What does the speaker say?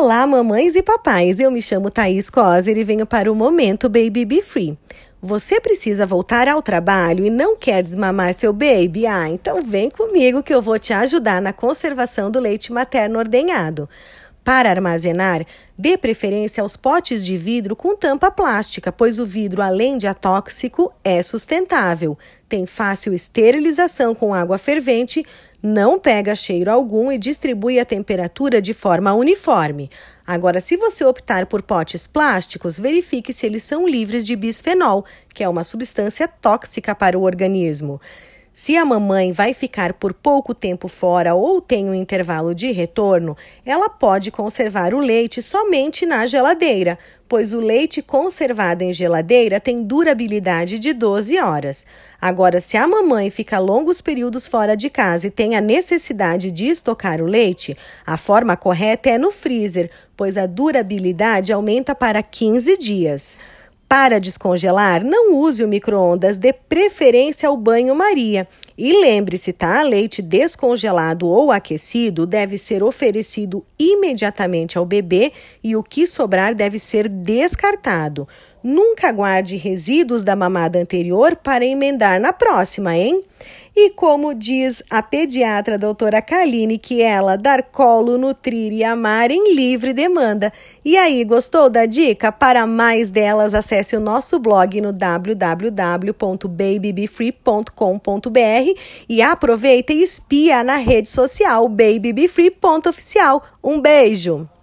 Olá, mamães e papais. Eu me chamo Thaís Coser e venho para o Momento Baby Be Free. Você precisa voltar ao trabalho e não quer desmamar seu baby? Ah, então vem comigo que eu vou te ajudar na conservação do leite materno ordenhado. Para armazenar, dê preferência aos potes de vidro com tampa plástica, pois o vidro, além de atóxico, é sustentável. Tem fácil esterilização com água fervente, não pega cheiro algum e distribui a temperatura de forma uniforme. Agora, se você optar por potes plásticos, verifique se eles são livres de bisfenol, que é uma substância tóxica para o organismo. Se a mamãe vai ficar por pouco tempo fora ou tem um intervalo de retorno, ela pode conservar o leite somente na geladeira, pois o leite conservado em geladeira tem durabilidade de 12 horas. Agora, se a mamãe fica longos períodos fora de casa e tem a necessidade de estocar o leite, a forma correta é no freezer, pois a durabilidade aumenta para 15 dias. Para descongelar, não use o micro-ondas, dê preferência ao banho-maria. E lembre-se, tá? Leite descongelado ou aquecido deve ser oferecido imediatamente ao bebê e o que sobrar deve ser descartado. Nunca guarde resíduos da mamada anterior para emendar na próxima, hein? E como diz a pediatra doutora Kaline, que ela dar colo, nutrir e amar em livre demanda. E aí, gostou da dica? Para mais delas, acesse o nosso blog no www.babybefree.com.br e aproveita e espia na rede social babybefree.oficial. Um beijo!